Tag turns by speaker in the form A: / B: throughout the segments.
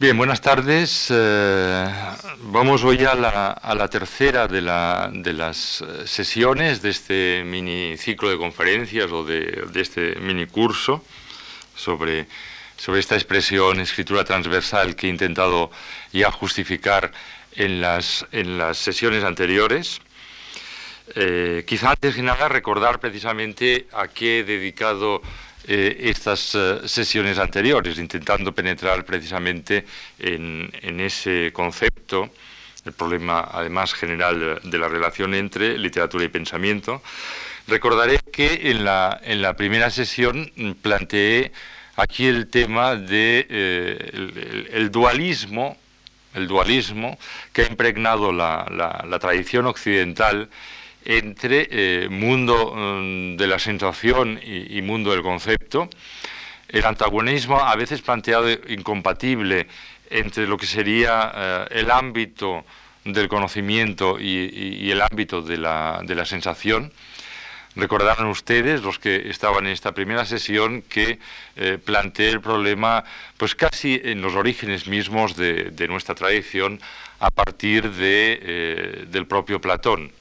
A: Bien, buenas tardes. Eh, vamos hoy a la, tercera de, las eh, sesiones de este mini ciclo de conferencias o de, este mini curso sobre, esta expresión escritura transversal que he intentado ya justificar en las, sesiones anteriores. Eh, quizá antes de nada recordar precisamente a qué he dedicado eh, estas eh, sesiones anteriores, intentando penetrar precisamente en, ese concepto, el problema además general de, la relación entre literatura y pensamiento. Recordaré que en la, en la primera sesión planteé aquí el tema de, eh, el, dualismo, el dualismo que ha impregnado la, la tradición occidental entre eh, mundo mm, de la sensación y, mundo del concepto. El antagonismo a veces planteado incompatible entre lo que sería eh, el ámbito del conocimiento y, el ámbito de la, sensación. Recordarán ustedes, los que estaban en esta primera sesión, que eh, planteé el problema pues casi en los orígenes mismos de, nuestra tradición a partir del propio Platón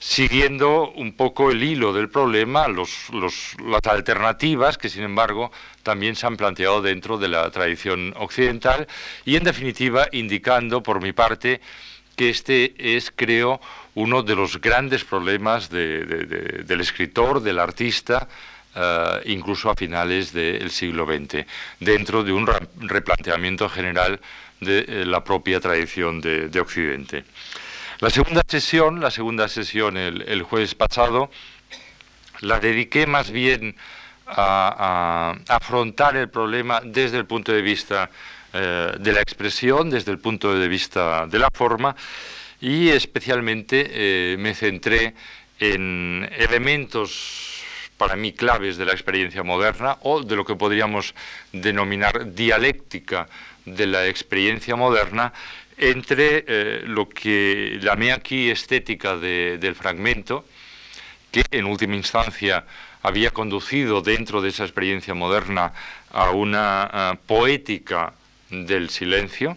A: siguiendo un poco el hilo del problema, las alternativas que, sin embargo, también se han planteado dentro de la tradición occidental y, en definitiva, indicando, por mi parte, que este es, creo, uno de los grandes problemas del escritor, del artista, eh, incluso a finales del siglo XX, dentro de un replanteamiento general de eh, la propia tradición de Occidente. La segunda sesión, la segunda sesión el, jueves pasado, la dediqué más bien a, afrontar el problema desde el punto de vista eh, de la expresión, desde el punto de vista de la forma, y especialmente eh, me centré en elementos para mí claves de la experiencia moderna o de lo que podríamos denominar dialéctica de la experiencia moderna entre eh, lo que llamé aquí estética del fragmento, que en última instancia había conducido dentro de esa experiencia moderna a una poética del silencio,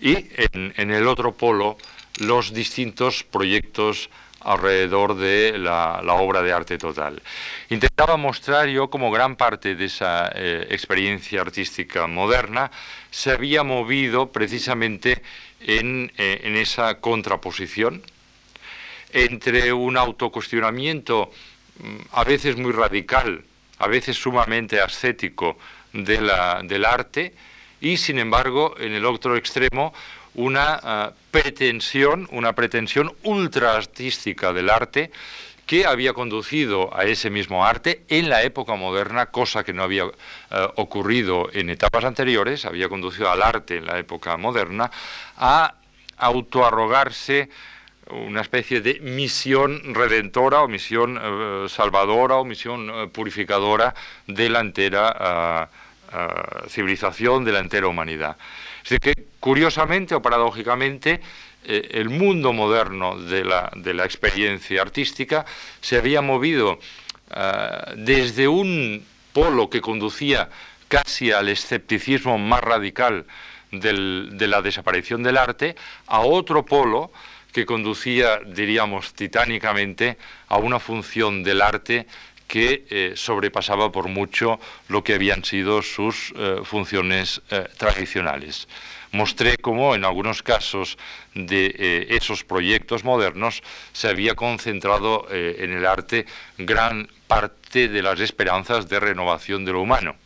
A: y en, el otro polo los distintos proyectos alrededor de la, obra de arte total. Intentaba mostrar yo como gran parte de esa eh, experiencia artística moderna se había movido precisamente en, eh, en esa contraposición entre un autocuestionamiento mm, a veces muy radical, a veces sumamente ascético de la, del arte y sin embargo en el otro extremo una ah, pretensión, una pretensión ultra artística del arte que había conducido a ese mismo arte en la época moderna, cosa que no había eh, ocurrido en etapas anteriores, había conducido al arte en la época moderna a autoarrogarse una especie de misión redentora o misión eh, salvadora o misión eh, purificadora de la entera civilización, de la entera humanidad. Es decir, que curiosamente o paradójicamente, eh, el mundo moderno de la, de la, experiencia artística se había movido eh, desde un polo que conducía casi al escepticismo más radical de la desaparición del arte, a otro polo que conducía, diríamos, titánicamente a una función del arte que eh, sobrepasaba por mucho lo que habían sido sus funciones tradicionales mostré cómo en algunos casos de eh, esos proyectos modernos se había concentrado eh, en el arte gran parte de las esperanzas de renovación de lo humano.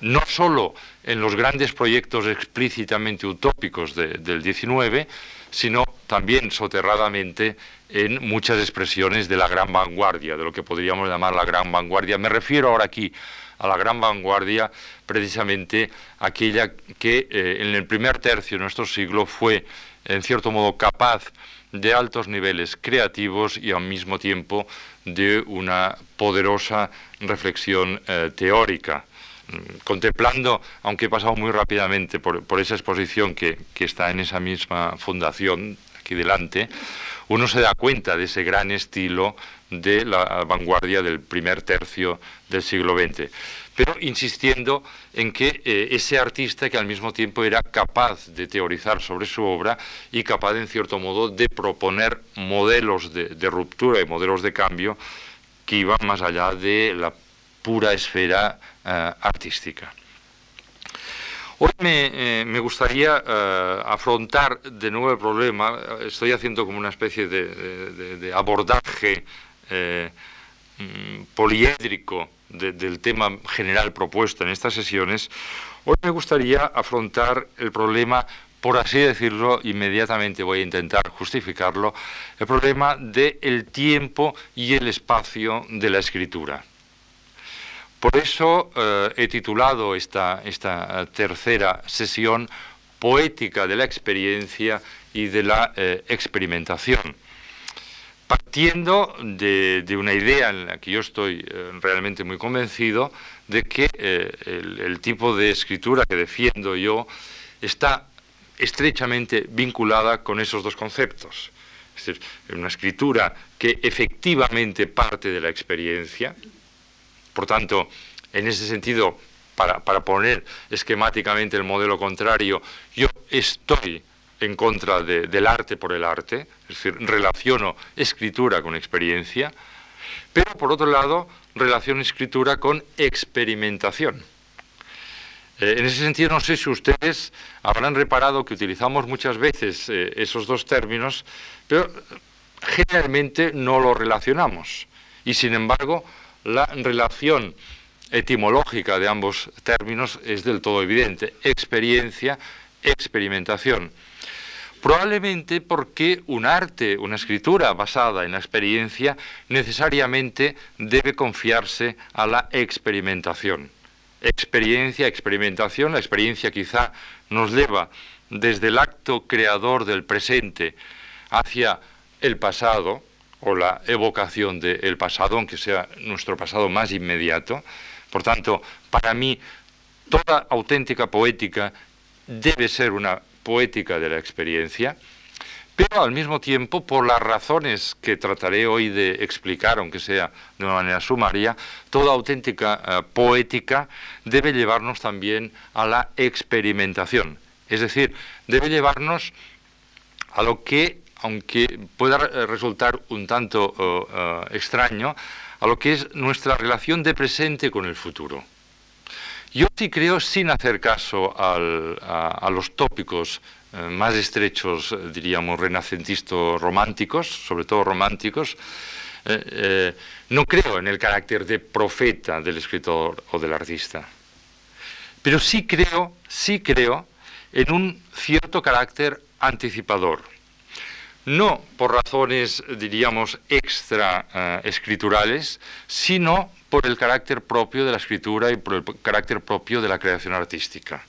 A: No solo en los grandes proyectos explícitamente utópicos del 19, sino también soterradamente en muchas expresiones de la gran vanguardia, de lo que podríamos llamar la gran vanguardia. Me refiero ahora aquí a la gran vanguardia, precisamente aquella que eh, en el primer tercio de nuestro siglo fue, en cierto modo, capaz de altos niveles creativos y al mismo tiempo de una poderosa reflexión eh, teórica. Mm, contemplando, aunque he pasado muy rápidamente por, esa exposición que, que está en esa misma fundación, aquí delante, uno se da cuenta de ese gran estilo de la vanguardia del primer tercio del siglo XX. pero insistiendo en que eh, ese artista que al mismo tiempo era capaz de teorizar sobre su obra y capaz, en cierto modo, de proponer modelos de, ruptura y modelos de cambio que iban más allá de la pura esfera eh, artística. Hoy me, eh, gustaría afrontar de nuevo el problema, estoy haciendo como una especie de abordaje mm, poliédrico del tema general propuesto en estas sesiones, hoy me gustaría afrontar el problema, por así decirlo, inmediatamente voy a intentar justificarlo, el problema del tiempo y el espacio de la escritura. Por eso eh, he titulado esta, esta, tercera sesión Poética de la experiencia y de la eh, experimentación partiendo de, una idea en la que yo estoy eh, realmente muy convencido de que eh, el, tipo de escritura que defiendo yo está estrechamente vinculada con esos dos conceptos. Es decir, una escritura que efectivamente parte de la experiencia, por tanto, en ese sentido, para poner esquemáticamente el modelo contrario, yo estoy en contra del arte por el arte, es decir, relaciono escritura con experiencia, pero por otro lado, relaciono escritura con experimentación. Eh, en ese sentido, no sé si ustedes habrán reparado que utilizamos muchas veces eh, esos dos términos, pero generalmente no los relacionamos. Y sin embargo, la relación etimológica de ambos términos es del todo evidente. Experiencia, experimentación. Probablemente porque un arte, una escritura basada en la experiencia, necesariamente debe confiarse a la experimentación. Experiencia, experimentación, la experiencia quizá nos lleva desde el acto creador del presente hacia el pasado, o la evocación del pasado, aunque sea nuestro pasado más inmediato. Por tanto, para mí, toda auténtica poética debe ser una poética de la experiencia, pero al mismo tiempo, por las razones que trataré hoy de explicar, aunque sea de una manera sumaria, toda auténtica eh, poética debe llevarnos también a la experimentación. Es decir, debe llevarnos a lo que, aunque pueda resultar un tanto eh, eh, extraño, a lo que es nuestra relación de presente con el futuro. Yo sí creo, sin hacer caso a, los tópicos eh, más estrechos, eh, diríamos, renacentistas románticos, sobre todo románticos, eh, no creo en el carácter de profeta del escritor o del artista. Pero sí creo, sí creo en un cierto carácter anticipador. No por razones, diríamos, extra escriturales, sino por el carácter propio de la escritura y por el carácter propio de la creación artística.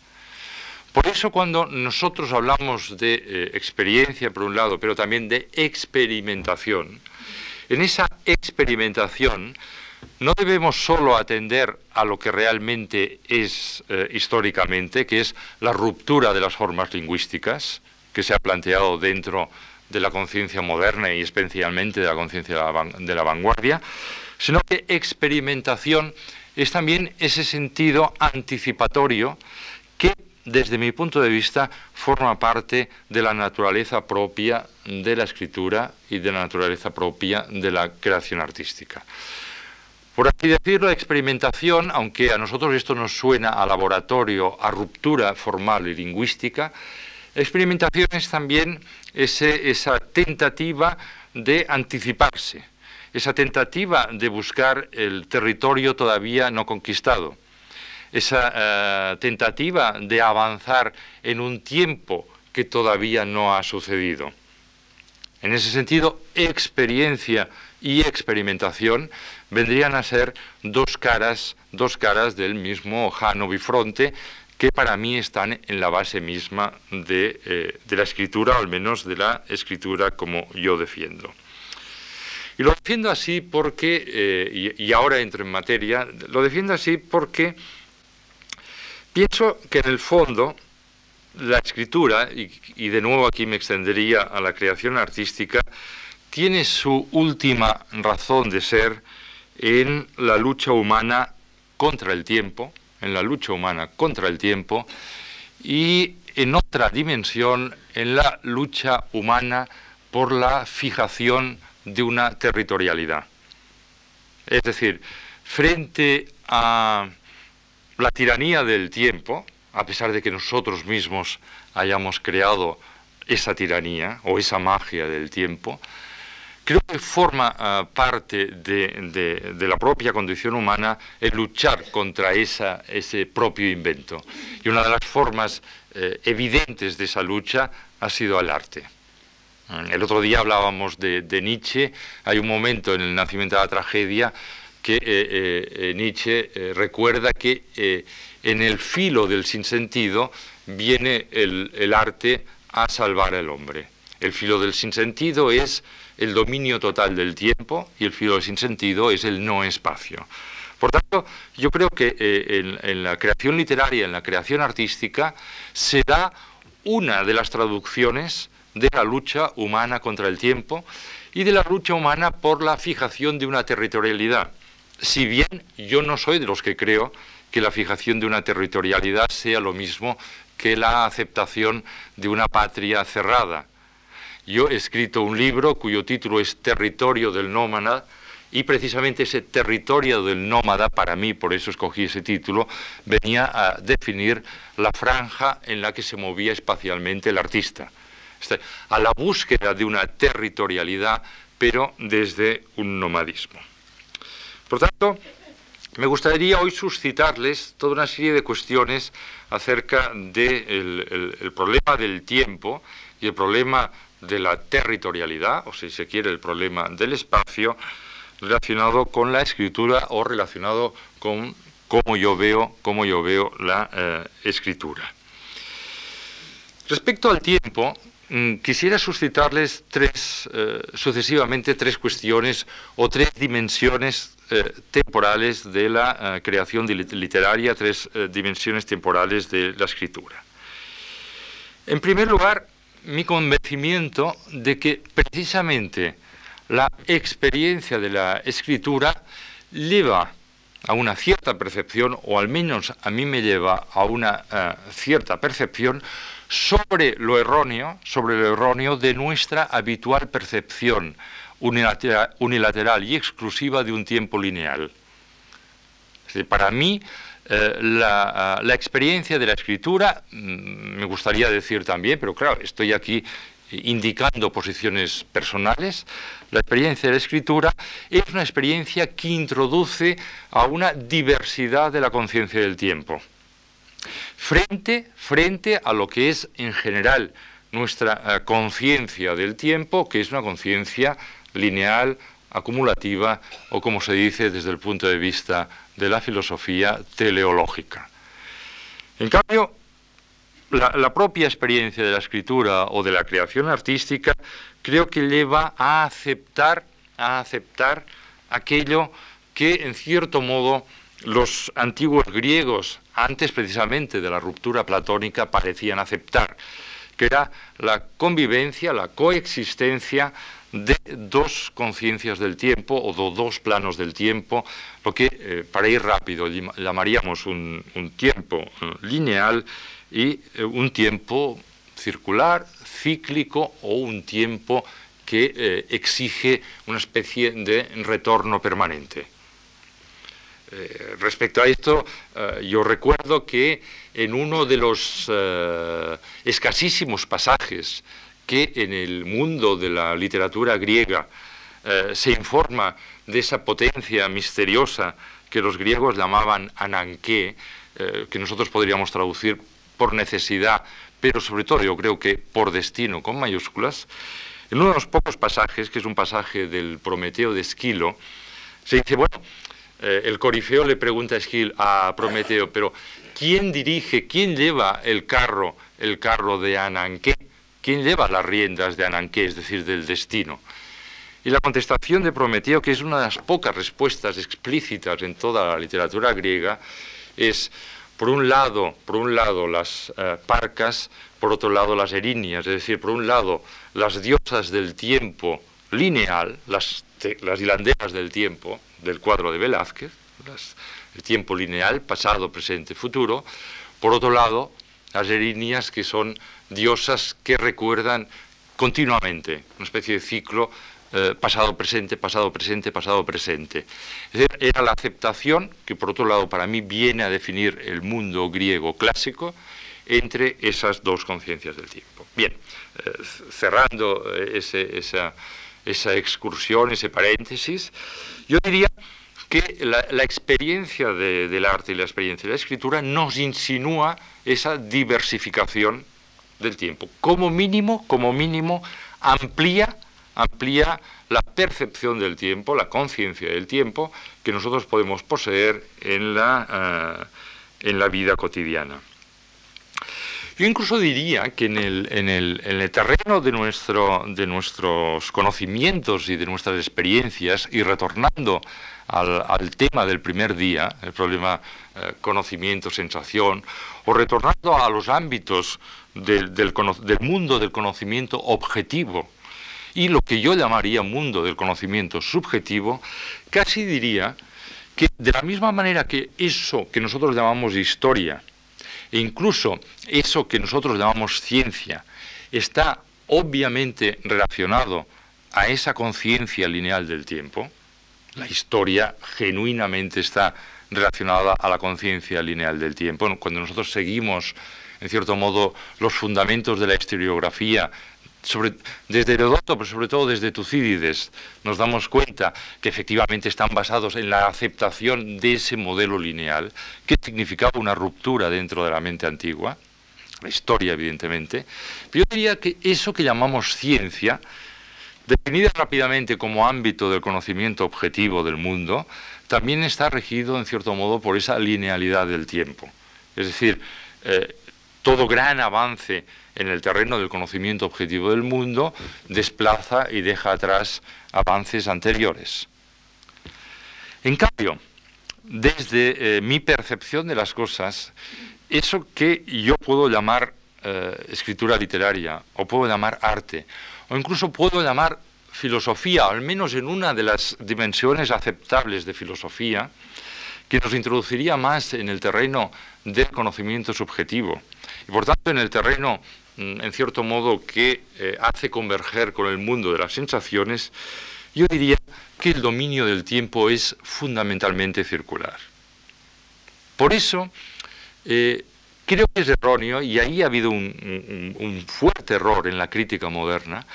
A: Por eso cuando nosotros hablamos de eh, experiencia, por un lado, pero también de experimentación, en esa experimentación no debemos solo atender a lo que realmente es eh, históricamente, que es la ruptura de las formas lingüísticas que se ha planteado dentro de la conciencia moderna y especialmente de la conciencia de la vanguardia, sino que experimentación es también ese sentido anticipatorio que, desde mi punto de vista, forma parte de la naturaleza propia de la escritura y de la naturaleza propia de la creación artística. Por así decirlo, experimentación, aunque a nosotros esto nos suena a laboratorio, a ruptura formal y lingüística, experimentación es también esa tentativa de anticiparse, esa tentativa de buscar el territorio todavía no conquistado, esa eh, tentativa de avanzar en un tiempo que todavía no ha sucedido. En ese sentido, experiencia y experimentación vendrían a ser dos caras, dos caras del mismo Jano Bifronte que para mí están en la base misma de, eh, de la escritura, o al menos de la escritura como yo defiendo. Y lo defiendo así porque, eh, y, ahora entro en materia, lo defiendo así porque pienso que en el fondo la escritura, y, de nuevo aquí me extendería a la creación artística, tiene su última razón de ser en la lucha humana contra el tiempo, en la lucha humana contra el tiempo, y en otra dimensión, en la lucha humana por la fijación de una territorialidad. Es decir, frente a la tiranía del tiempo, a pesar de que nosotros mismos hayamos creado esa tiranía o esa magia del tiempo, creo que forma ah, parte de, la propia condición humana el luchar contra ese propio invento. Y una de las formas eh, evidentes de esa lucha ha sido el arte. El otro día hablábamos de, Nietzsche, hay un momento en el nacimiento de la tragedia que eh, eh, Nietzsche recuerda que en el filo del sinsentido viene el, arte a salvar al hombre. El filo del sinsentido es el dominio total del tiempo y el filo del sinsentido es el no espacio. Por tanto, yo creo que eh, en, la creación literaria, en la creación artística, se da una de las traducciones de la lucha humana contra el tiempo y de la lucha humana por la fijación de una territorialidad. Si bien yo no soy de los que creo que la fijación de una territorialidad sea lo mismo que la aceptación de una patria cerrada. Yo he escrito un libro cuyo título es Territorio del Nómada y precisamente ese territorio del nómada, para mí, por eso escogí ese título, venía a definir la franja en la que se movía espacialmente el artista, a la búsqueda de una territorialidad, pero desde un nomadismo. Por tanto, me gustaría hoy suscitarles toda una serie de cuestiones acerca del problema del tiempo y el problema de la territorialidad, o si se quiere el problema del espacio, relacionado con la escritura o relacionado con cómo yo veo, cómo yo veo la eh, escritura. Respecto al tiempo, mm, quisiera suscitarles tres, eh, sucesivamente tres cuestiones o tres dimensiones eh, temporales de la creación literaria, tres dimensiones temporales de la escritura. En primer lugar, mi convencimiento de que precisamente la experiencia de la escritura lleva a una cierta percepción, o al menos a mí me lleva a una cierta percepción sobre lo erróneo, sobre lo erróneo de nuestra habitual percepción unilateral, y exclusiva de un tiempo lineal. Para mí, eh, la, experiencia de la escritura, mm, me gustaría decir también, pero claro, estoy aquí indicando posiciones personales, la experiencia de la escritura es una experiencia que introduce a una diversidad de la conciencia del tiempo, frente, frente a lo que es en general nuestra eh, conciencia del tiempo, que es una conciencia lineal, acumulativa o, como se dice desde el punto de vista de la filosofía, teleológica. En cambio, la, propia experiencia de la escritura o de la creación artística creo que lleva a aceptar, a aceptar aquello que en cierto modo los antiguos griegos, antes precisamente de la ruptura platónica, parecían aceptar, que era la convivencia, la coexistencia de dos conciencias del tiempo o de dos planos del tiempo, lo que eh, para ir rápido llamaríamos un, tiempo eh, lineal y eh, un tiempo circular, cíclico o un tiempo que exige una especie de retorno permanente. respecto a esto, yo recuerdo que en uno de los escasísimos pasajes que en el mundo de la literatura griega eh, se informa de esa potencia misteriosa que los griegos llamaban ananqué, eh, que nosotros podríamos traducir por necesidad, pero sobre todo yo creo que por destino con mayúsculas, en uno de los pocos pasajes, que es un pasaje del Prometeo de Esquilo, se dice, bueno, eh, el corifeo le pregunta a Esquil a Prometeo, pero ¿quién dirige, quién lleva el carro, el carro de Ananqué? ¿Quién lleva las riendas de Ananqué, es decir, del destino? Y la contestación de Prometeo, que es una de las pocas respuestas explícitas en toda la literatura griega, es por un lado, por un lado las eh, parcas, por otro lado las erinias, es decir, por un lado las diosas del tiempo lineal, las, las hilanderas del tiempo, del cuadro de Velázquez, el tiempo lineal, pasado, presente, futuro. Por otro lado, las erinias, que son diosas que recuerdan continuamente, una especie de ciclo eh, pasado, presente, pasado, presente, pasado, presente. Es decir, era la aceptación, que por otro lado para mí viene a definir el mundo griego clásico, entre esas dos conciencias del tiempo. Bien, eh, cerrando eh, esa, excursión, ese paréntesis, yo diría que la, experiencia del arte y la experiencia de la escritura nos insinúa esa diversificación del tiempo. Como mínimo, como mínimo, amplía amplía la percepción del tiempo, la conciencia del tiempo que nosotros podemos poseer en la, eh, en la vida cotidiana. Yo incluso diría que en el, en el, en el terreno de, nuestro, de, nuestros conocimientos y de nuestras experiencias, y retornando al, al tema del primer día, el problema eh, conocimiento, sensación, o retornando a los ámbitos del, mundo del conocimiento objetivo, y lo que yo llamaría mundo del conocimiento subjetivo, casi diría que de la misma manera que eso que nosotros llamamos historia, e incluso eso que nosotros llamamos ciencia, está obviamente relacionado a esa conciencia lineal del tiempo, la historia genuinamente está relacionada a la conciencia lineal del tiempo. Cuando nosotros seguimos, en cierto modo, los fundamentos de la historiografía desde Herodoto, pero sobre todo desde Tucídides, nos damos cuenta que efectivamente están basados en la aceptación de ese modelo lineal, que significaba una ruptura dentro de la mente antigua, la historia evidentemente, pero yo diría que eso que llamamos ciencia, definida rápidamente como ámbito del conocimiento objetivo del mundo, también está regido en cierto modo por esa linealidad del tiempo. Es decir, eh, todo gran avance en el terreno del conocimiento objetivo del mundo desplaza y deja atrás avances anteriores. En cambio, desde eh, mi percepción de las cosas, eso que yo puedo llamar eh, escritura literaria, o puedo llamar arte, o incluso puedo llamar filosofía, al menos en una de las dimensiones aceptables de filosofía, que nos introduciría más en el terreno del conocimiento subjetivo y por tanto en el terreno Mm, en cierto modo, que eh, hace converger con el mundo de las sensaciones, yo diría que el dominio del tiempo es fundamentalmente circular. Por eso, eh, creo que es erróneo, y ahí ha habido un, fuerte error en la crítica moderna,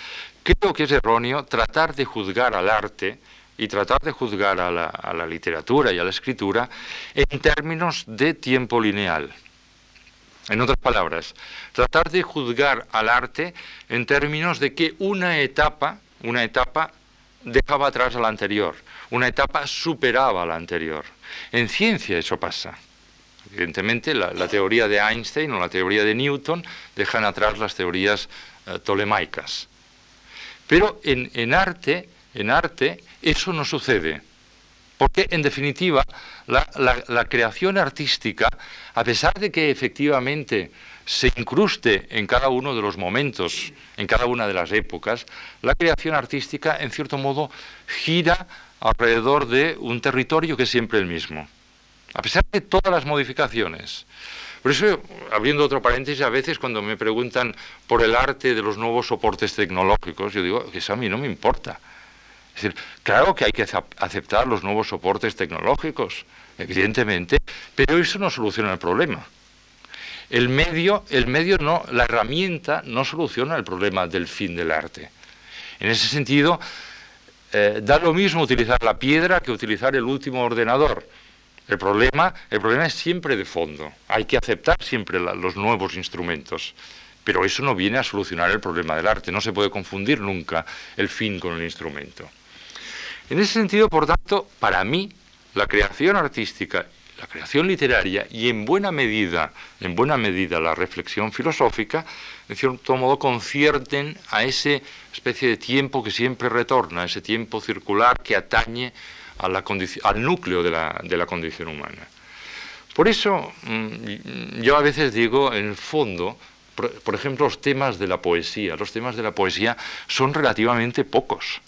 A: creo que es erróneo tratar de juzgar al arte y tratar de juzgar a la literatura y a la escritura en términos de tiempo lineal. En otras palabras, tratar de juzgar al arte en términos de que una etapa, una etapa dejaba atrás a la anterior, una etapa superaba a la anterior. En ciencia eso pasa. Evidentemente, la, teoría de Einstein o la teoría de Newton dejan atrás las teorías uh, tolemaicas. Pero en arte, en arte, eso no sucede. Porque, en definitiva, la, creación artística, a pesar de que efectivamente se incruste en cada uno de los momentos, en cada una de las épocas, la creación artística, en cierto modo, gira alrededor de un territorio que es siempre el mismo, a pesar de todas las modificaciones. Por eso, abriendo otro paréntesis, a veces cuando me preguntan por el arte de los nuevos soportes tecnológicos, yo digo que eso a mí no me importa. Es decir, claro que hay que aceptar los nuevos soportes tecnológicos, evidentemente, pero eso no soluciona el problema. El medio, el medio no, la herramienta no soluciona el problema del fin del arte. En ese sentido, eh, da lo mismo utilizar la piedra que utilizar el último ordenador. El problema, el problema es siempre de fondo. Hay que aceptar siempre los nuevos instrumentos. Pero eso no viene a solucionar el problema del arte. No se puede confundir nunca el fin con el instrumento. En ese sentido, por tanto, para mí, la creación artística, la creación literaria y en buena medida, en buena medida la reflexión filosófica, en cierto modo concierten a esa especie de tiempo que siempre retorna, ese tiempo circular que atañe al núcleo de la, condición humana. Por eso mm, yo a veces digo, en el fondo, por, ejemplo, los temas de la poesía. Los temas de la poesía son relativamente pocos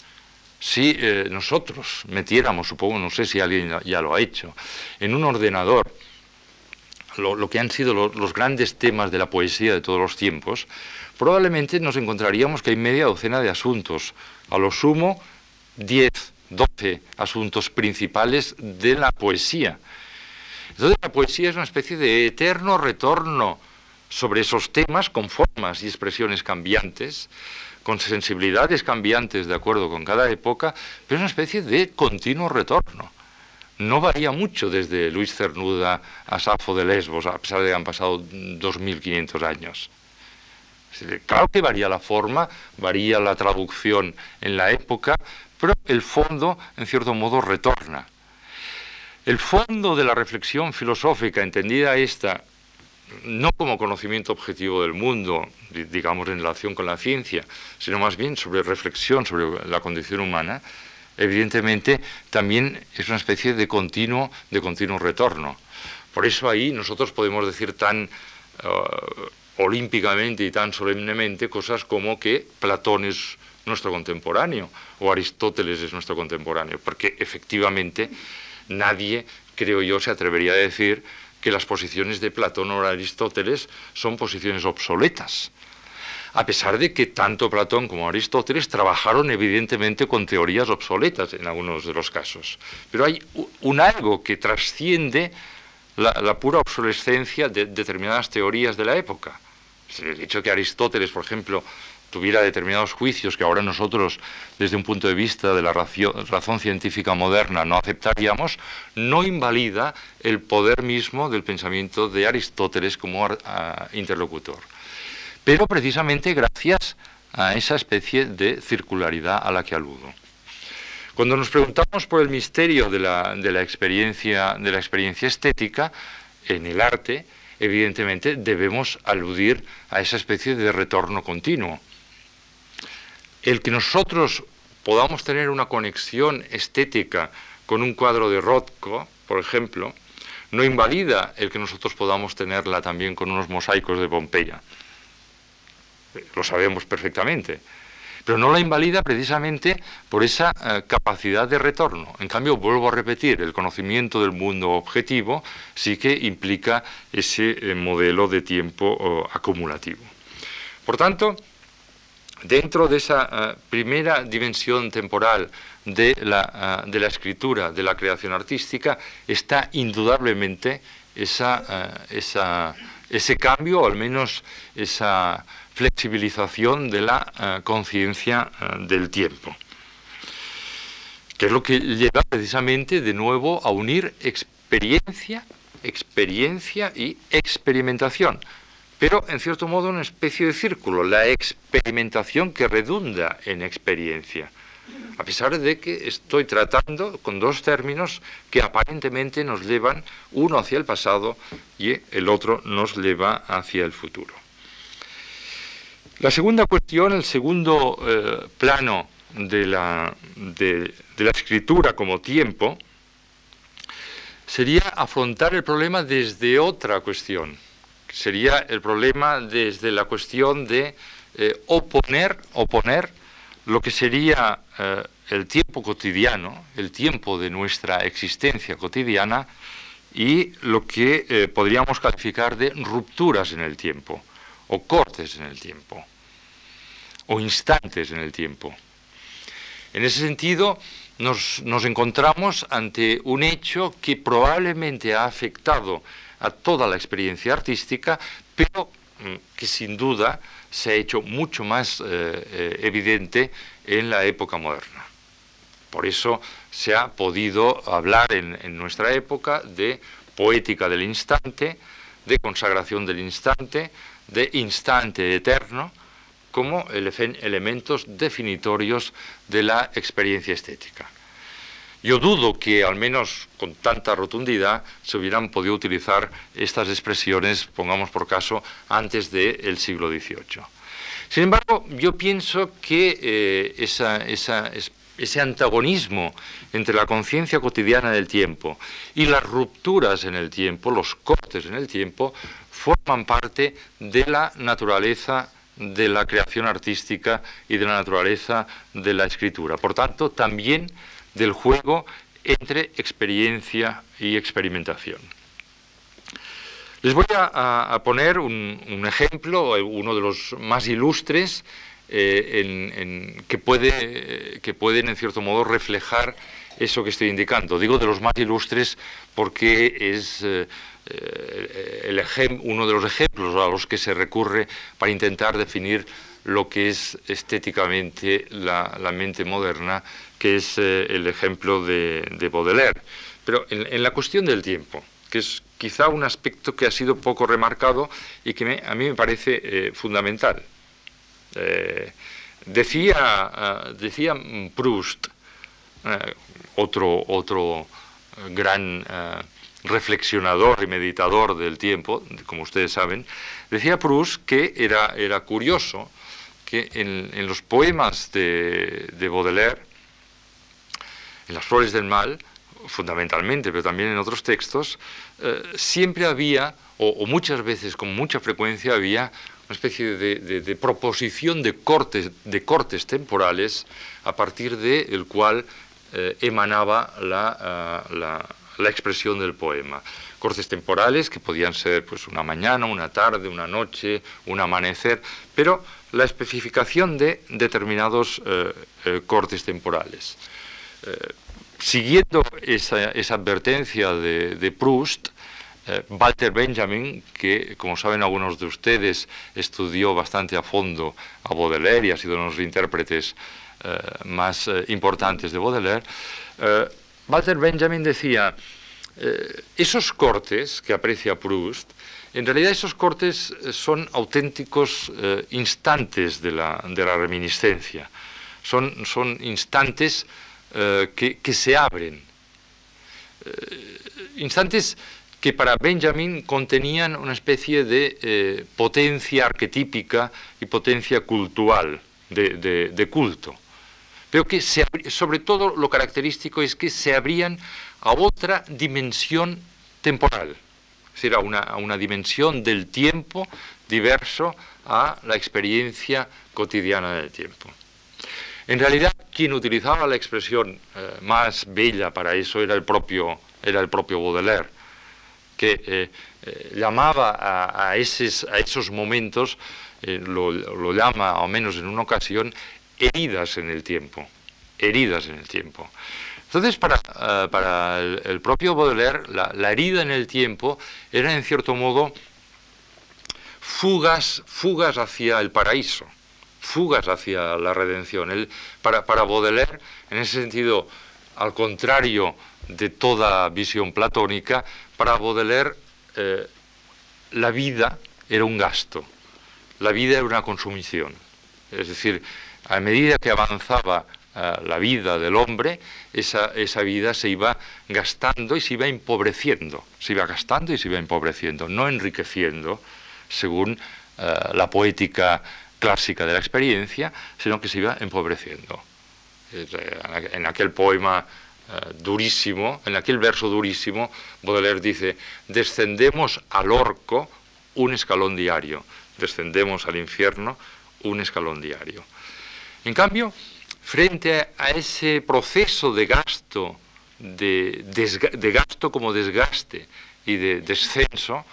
A: si eh, nosotros metiéramos, supongo, no sé si alguien ya lo ha hecho, en un ordenador lo, que han sido los grandes temas de la poesía de todos los tiempos, probablemente nos encontraríamos que hay media docena de asuntos, a lo sumo 10, 12 asuntos principales de la poesía. Entonces la poesía es una especie de eterno retorno sobre esos temas con formas y expresiones cambiantes, con sensibilidades cambiantes de acuerdo con cada época, pero es una especie de continuo retorno. No varía mucho desde Luis Cernuda a Safo de Lesbos, a pesar de que han pasado 2.500 años. Claro que varía la forma, varía la traducción en la época, pero el fondo, en cierto modo, retorna. El fondo de la reflexión filosófica, entendida esta no como conocimiento objetivo del mundo, digamos en relación con la ciencia, sino más bien sobre reflexión sobre la condición humana, evidentemente también es una especie de continuo, de continuo retorno. Por eso ahí nosotros podemos decir tan eh, olímpicamente y tan solemnemente cosas como que Platón es nuestro contemporáneo o Aristóteles es nuestro contemporáneo, porque efectivamente nadie, creo yo, se atrevería a decir que las posiciones de Platón o Aristóteles son posiciones obsoletas, a pesar de que tanto Platón como Aristóteles trabajaron evidentemente con teorías obsoletas en algunos de los casos. Pero hay un algo que trasciende la, pura obsolescencia de determinadas teorías de la época. El hecho que Aristóteles, por ejemplo, tuviera determinados juicios que ahora nosotros, desde un punto de vista de la razón científica moderna, no aceptaríamos, no invalida el poder mismo del pensamiento de Aristóteles como interlocutor. Pero precisamente gracias a esa especie de circularidad a la que aludo. Cuando nos preguntamos por el misterio de la, experiencia, de la experiencia estética en el arte, evidentemente debemos aludir a esa especie de retorno continuo el que nosotros podamos tener una conexión estética con un cuadro de Rothko, por ejemplo, no invalida el que nosotros podamos tenerla también con unos mosaicos de Pompeya. Lo sabemos perfectamente. Pero no la invalida precisamente por esa eh, capacidad de retorno. En cambio, vuelvo a repetir, el conocimiento del mundo objetivo sí que implica ese eh, modelo de tiempo acumulativo. Por tanto, dentro de esa eh, primera dimensión temporal de la, eh, de la, escritura, de la creación artística, está indudablemente eh, ese cambio, o al menos esa flexibilización de la conciencia del tiempo, que es lo que lleva precisamente de nuevo a unir experiencia, experiencia y experimentación pero en cierto modo una especie de círculo, la experimentación que redunda en experiencia, a pesar de que estoy tratando con dos términos que aparentemente nos llevan uno hacia el pasado y el otro nos lleva hacia el futuro. La segunda cuestión, el segundo eh, plano de la, de la escritura como tiempo, sería afrontar el problema desde otra cuestión sería el problema desde la cuestión de eh, oponer, oponer lo que sería eh, el tiempo cotidiano, el tiempo de nuestra existencia cotidiana, y lo que eh, podríamos calificar de rupturas en el tiempo, o cortes en el tiempo, o instantes en el tiempo. En ese sentido, nos, nos encontramos ante un hecho que probablemente ha afectado a toda la experiencia artística, pero mm, que sin duda se ha hecho mucho más eh, eh, evidente en la época moderna. Por eso se ha podido hablar en, nuestra época de poética del instante, de consagración del instante, de instante eterno, como elementos definitorios de la experiencia estética. Yo dudo que, al menos con tanta rotundidad, se hubieran podido utilizar estas expresiones, pongamos por caso, antes del siglo XVIII. Sin embargo, yo pienso que eh, ese antagonismo entre la conciencia cotidiana del tiempo y las rupturas en el tiempo, los cortes en el tiempo, forman parte de la naturaleza de la creación artística y de la naturaleza de la escritura. Por tanto, también del juego entre experiencia y experimentación. Les voy a, poner un, ejemplo, uno de los más ilustres, eh, que, que pueden en cierto modo reflejar eso que estoy indicando. Digo de los más ilustres porque es eh, el uno de los ejemplos a los que se recurre para intentar definir lo que es estéticamente la, mente moderna, que es eh, el ejemplo de, Baudelaire. Pero en, la cuestión del tiempo, que es quizá un aspecto que ha sido poco remarcado y que a mí me parece eh, fundamental. Eh, decía, decía Proust, otro, otro gran reflexionador y meditador del tiempo, como ustedes saben, decía Proust que era, era curioso que en, los poemas de, Baudelaire, en las flores del mal, fundamentalmente, pero también en otros textos, eh, siempre había, o, muchas veces, con mucha frecuencia, había una especie de, proposición de cortes, de cortes temporales a partir del cual eh, emanaba la, la, la expresión del poema. Cortes temporales que podían ser pues, una mañana, una tarde, una noche, un amanecer, pero la especificación de determinados eh, eh, cortes temporales. Eh, siguiendo esa, advertencia de, Proust, Walter Benjamin, que como saben algunos de ustedes estudió bastante a fondo a Baudelaire y ha sido uno de los intérpretes más importantes de Baudelaire, Walter Benjamin decía, eh, esos cortes que aprecia Proust, en realidad esos cortes eh, son auténticos eh, instantes de la, reminiscencia, son, son instantes que, que, se abren, instantes que para Benjamin contenían una especie de potencia arquetípica y potencia cultural, de culto pero que sobre todo lo característico es que se abrían a otra dimensión temporal, es decir, a una, dimensión del tiempo diverso a la experiencia cotidiana del tiempo. En realidad, quien utilizaba la expresión eh, más bella para eso era el propio, era el propio Baudelaire, que eh, eh, llamaba a, esos, a, esos, momentos, lo, lo, llama, al menos en una ocasión, heridas en el tiempo, heridas en el tiempo. Entonces, para, eh, el, propio Baudelaire, la, herida en el tiempo era, en cierto modo, fugas, fugas hacia el paraíso, fugas hacia la redención. para, para Baudelaire, en ese sentido, al contrario de toda visión platónica, para Baudelaire eh, la vida era un gasto, la vida era una consumición. Es decir, a medida que avanzaba eh, la vida del hombre, esa, vida se iba gastando y se iba empobreciendo, se iba gastando y se iba empobreciendo, no enriqueciendo, según eh, la poética clásica de la experiencia, sino que se iba empobreciendo. Eh, en aquel poema durísimo, en aquel verso durísimo, Baudelaire dice, descendemos al orco un escalón diario, descendemos al infierno un escalón diario. En cambio, frente a ese proceso de gasto, de, gasto como desgaste y de descenso,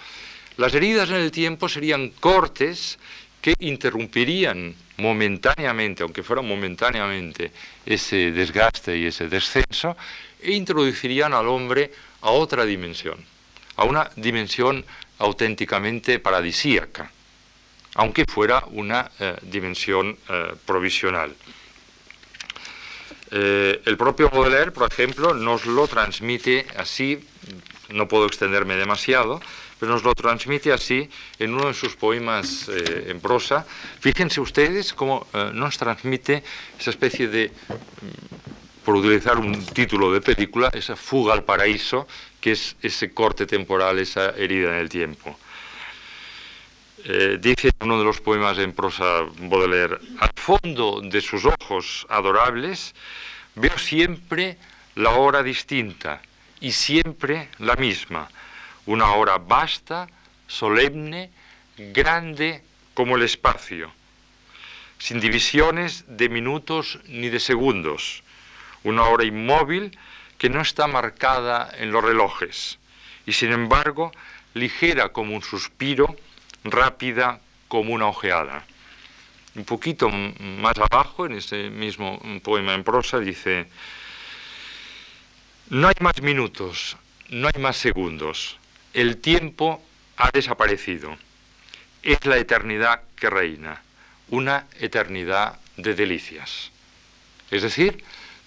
A: las heridas en el tiempo serían cortes que interrumpirían momentáneamente, aunque fuera momentáneamente, ese desgaste y ese descenso, e introducirían al hombre a otra dimensión, a una dimensión auténticamente paradisíaca aunque fuera una eh, dimensión eh, provisional. Eh, el propio Baudelaire, por ejemplo, nos lo transmite así, no puedo extenderme demasiado, pero nos lo transmite así en uno de sus poemas en prosa. Fíjense ustedes cómo nos transmite esa especie de, mm, por utilizar un título de película, esa fuga al paraíso, que es ese corte temporal, esa herida en el tiempo. Eh, dice uno de los poemas en prosa Baudelaire, al fondo de sus ojos adorables veo siempre la hora distinta y siempre la misma, una hora vasta, solemne, grande como el espacio, sin divisiones de minutos ni de segundos, una hora inmóvil que no está marcada en los relojes y sin embargo ligera como un suspiro, rápida como una ojeada. Un poquito más abajo, en ese mismo poema en prosa, dice, no hay más minutos, no hay más segundos, el tiempo ha desaparecido, es la eternidad que reina, una eternidad de delicias. Es decir,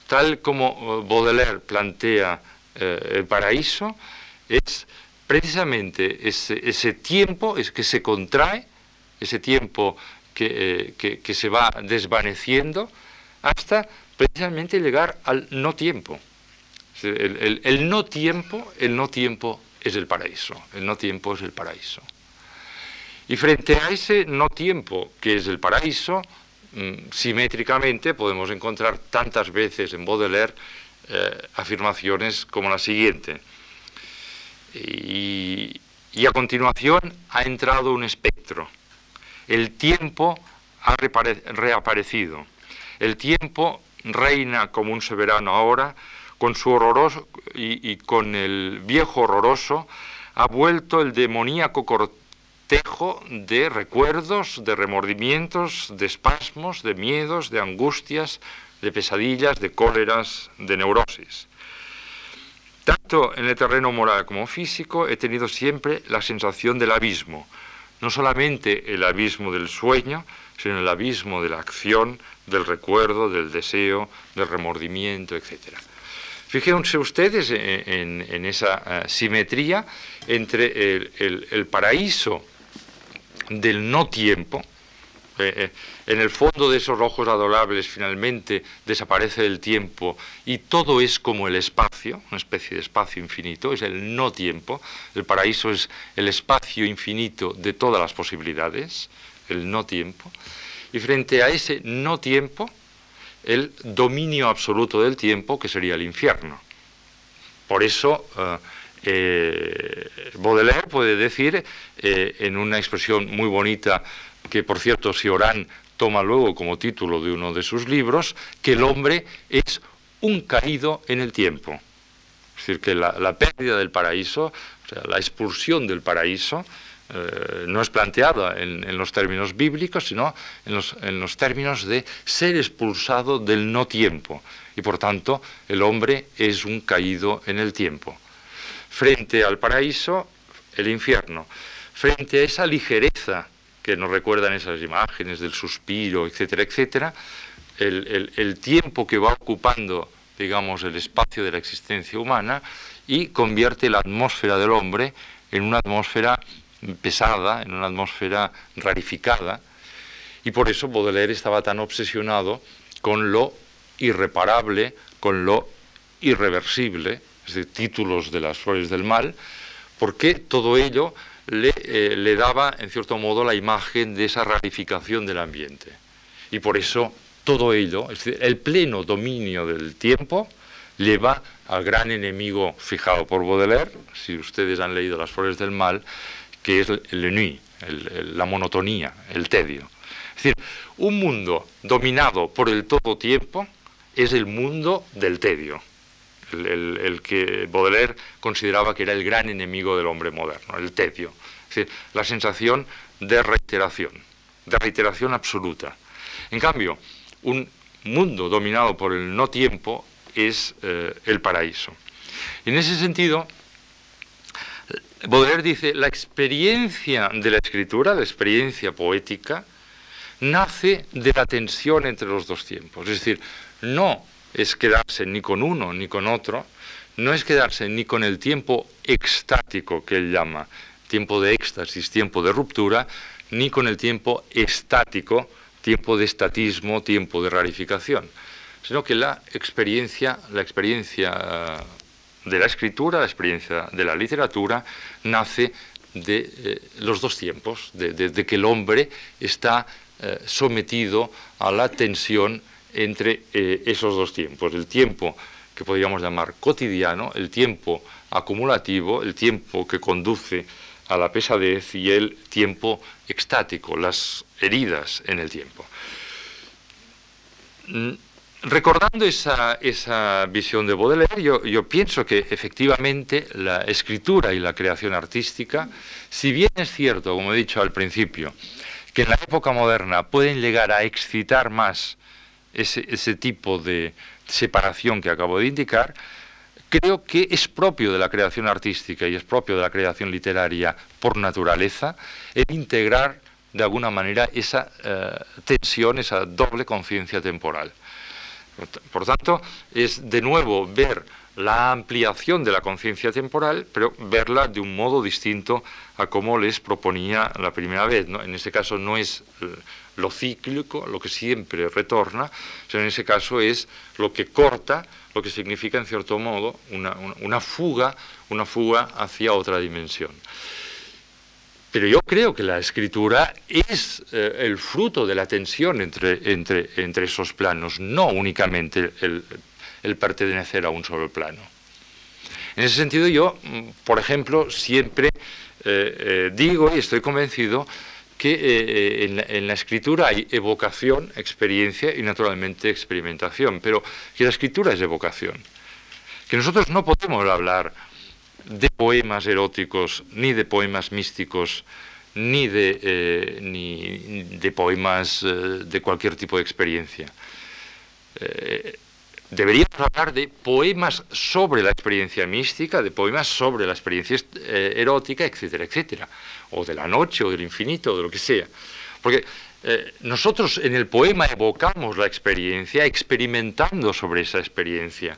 A: tal como eh, Baudelaire plantea eh, el paraíso, es precisamente ese, tiempo es que se contrae, ese tiempo que, eh, se va desvaneciendo, hasta precisamente llegar al no tiempo. el, no tiempo, el no tiempo es el paraíso, el no tiempo es el paraíso. Y frente a ese no tiempo que es el paraíso, mm, simétricamente podemos encontrar tantas veces en Baudelaire eh, afirmaciones como la siguiente. Y, a continuación ha entrado un espectro. El tiempo ha reaparecido. El tiempo reina como un soberano ahora, con su horroroso y, y con el viejo horroroso ha vuelto el demoníaco cortejo de recuerdos, de remordimientos, de espasmos, de miedos, de angustias, de pesadillas, de cóleras, de neurosis. Tanto en el terreno moral como físico he tenido siempre la sensación del abismo, no solamente el abismo del sueño, sino el abismo de la acción, del recuerdo, del deseo, del remordimiento, etc. Fíjense ustedes en, esa eh, simetría entre el paraíso del no tiempo, eh, eh, en el fondo de esos ojos adorables finalmente desaparece el tiempo y todo es como el espacio, una especie de espacio infinito, es el no tiempo, el paraíso es el espacio infinito de todas las posibilidades, el no tiempo, y frente a ese no tiempo, el dominio absoluto del tiempo, que sería el infierno. Por eso, eh, Baudelaire puede decir, en una expresión muy bonita, que por cierto Sioran toma luego como título de uno de sus libros, que el hombre es un caído en el tiempo. Es decir, que la, pérdida del paraíso, o sea, la expulsión del paraíso, eh, no es planteada en, los términos bíblicos, sino en los, en los términos de ser expulsado del no tiempo. Y por tanto, el hombre es un caído en el tiempo frente al paraíso, el infierno, frente a esa ligereza que nos recuerdan esas imágenes del suspiro, etcétera, etcétera, el, tiempo que va ocupando, digamos, el espacio de la existencia humana y convierte la atmósfera del hombre en una atmósfera pesada, en una atmósfera rarificada, y por eso Baudelaire estaba tan obsesionado con lo irreparable, con lo irreversible, es decir, títulos de las flores del mal, porque todo ello eh, le, daba, en cierto modo, la imagen de esa rarificación del ambiente. Y por eso todo ello, es decir, el pleno dominio del tiempo, lleva al gran enemigo fijado por Baudelaire, si ustedes han leído Las Flores del Mal, que es el ennui, la monotonía, el tedio. Es decir, un mundo dominado por el todo tiempo es el mundo del tedio el, que Baudelaire consideraba que era el gran enemigo del hombre moderno, el tedio. Es decir, la sensación de reiteración, de reiteración absoluta. En cambio, un mundo dominado por el no tiempo es eh, el paraíso. En ese sentido, Baudelaire dice, la experiencia de la escritura, la experiencia poética, nace de la tensión entre los dos tiempos. Es decir, no es quedarse ni con uno ni con otro, no es quedarse ni con el tiempo extático que él llama, tiempo de éxtasis, tiempo de ruptura, ni con el tiempo estático, tiempo de estatismo, tiempo de rarificación, sino que la experiencia, la experiencia de la escritura, la experiencia de la literatura, nace de eh, los dos tiempos, de, que el hombre está eh, sometido a la tensión entre eh, esos dos tiempos, el tiempo que podríamos llamar cotidiano, el tiempo acumulativo, el tiempo que conduce a la pesadez y el tiempo extático, las heridas en el tiempo. mm, recordando esa, esa, visión de Baudelaire, yo, yo, pienso que efectivamente la escritura y la creación artística, si bien es cierto, como he dicho al principio, que en la época moderna pueden llegar a excitar más ese, tipo de separación que acabo de indicar, creo que es propio de la creación artística y es propio de la creación literaria por naturaleza el integrar de alguna manera esa eh, tensión, esa doble conciencia temporal. Por tanto, es de nuevo ver la ampliación de la conciencia temporal, pero verla de un modo distinto a como les proponía la primera vez. En ese caso no es lo cíclico, lo que siempre retorna, sino en ese caso es lo que corta, lo que significa en cierto modo una fuga, una fuga hacia otra dimensión. Pero yo creo que la escritura es eh, el fruto de la tensión entre, entre, entre esos planos, no únicamente el, pertenecer a un solo plano. En ese sentido yo, mm, por ejemplo, siempre eh, eh, digo y estoy convencido que en la, en, la, escritura hay evocación, experiencia y naturalmente experimentación, pero que la escritura es evocación. Que nosotros no podemos hablar de poemas eróticos, ni de poemas místicos, ni de, eh, ni de poemas eh, de cualquier tipo de experiencia. Eh, deberíamos hablar de poemas sobre la experiencia mística, de poemas sobre la experiencia erótica, etcétera, etcétera, o de la noche, o del infinito, o de lo que sea. Porque nosotros en el poema evocamos la experiencia experimentando sobre esa experiencia.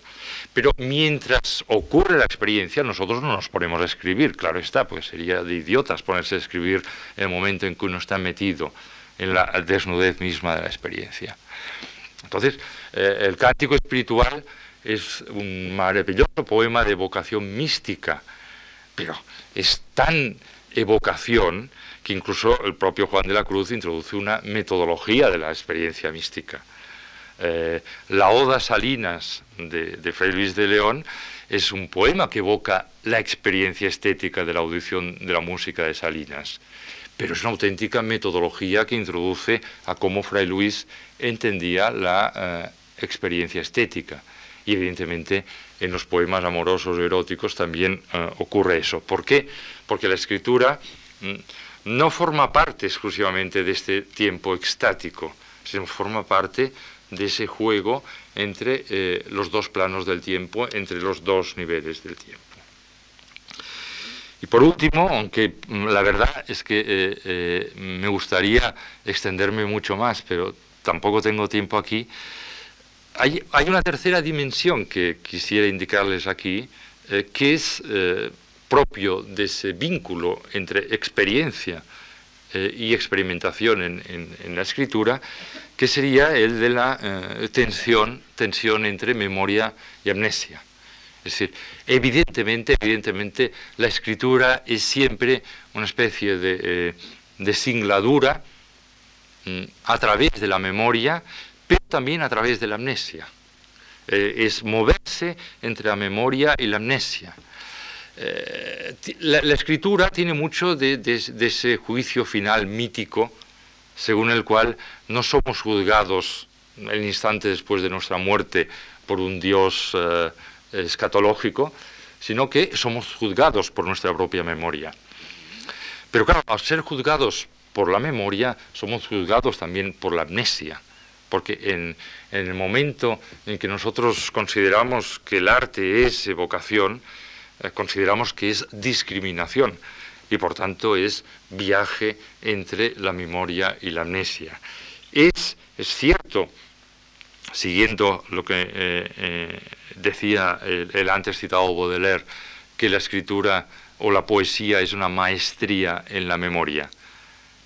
A: Pero mientras ocurre la experiencia, nosotros no nos ponemos a escribir, claro está, pues sería de idiotas ponerse a escribir en el momento en que uno está metido en la desnudez misma de la experiencia. Entonces, eh, el cántico espiritual es un maravilloso poema de vocación mística, pero es tan evocación que incluso el propio Juan de la Cruz introduce una metodología de la experiencia mística. Eh, la Oda Salinas de, de, Fray Luis de León es un poema que evoca la experiencia estética de la audición de la música de Salinas, pero es una auténtica metodología que introduce a cómo Fray Luis entendía la eh, experiencia estética. Y evidentemente en los poemas amorosos eróticos también eh, ocurre eso. ¿Por qué? Porque la escritura mm, no forma parte exclusivamente de este tiempo extático, sino forma parte de ese juego entre eh, los dos planos del tiempo, entre los dos niveles del tiempo. Y por último, aunque mm, la verdad es que eh, eh, me gustaría extenderme mucho más, pero tampoco tengo tiempo aquí, hay, una tercera dimensión que quisiera indicarles aquí, que es propio de ese vínculo entre experiencia y experimentación en la escritura, que sería el de la eh, tensión, tensión entre memoria y amnesia. Es decir, evidentemente, evidentemente, la escritura es siempre una especie de, eh, singladura mm, a través de la memoria, pero también a través de la amnesia. Eh, es moverse entre la memoria y la amnesia. La, escritura tiene mucho de ese juicio final mítico según el cual no somos juzgados el instante después de nuestra muerte por un Dios eh, escatológico, sino que somos juzgados por nuestra propia memoria. Pero claro, al ser juzgados por la memoria, somos juzgados también por la amnesia, porque en, el momento en que nosotros consideramos que el arte es evocación, eh, consideramos que es discriminación y por tanto es viaje entre la memoria y la amnesia. Es, es cierto, siguiendo lo que eh, eh, decía el, antes citado Baudelaire, que la escritura o la poesía es una maestría en la memoria,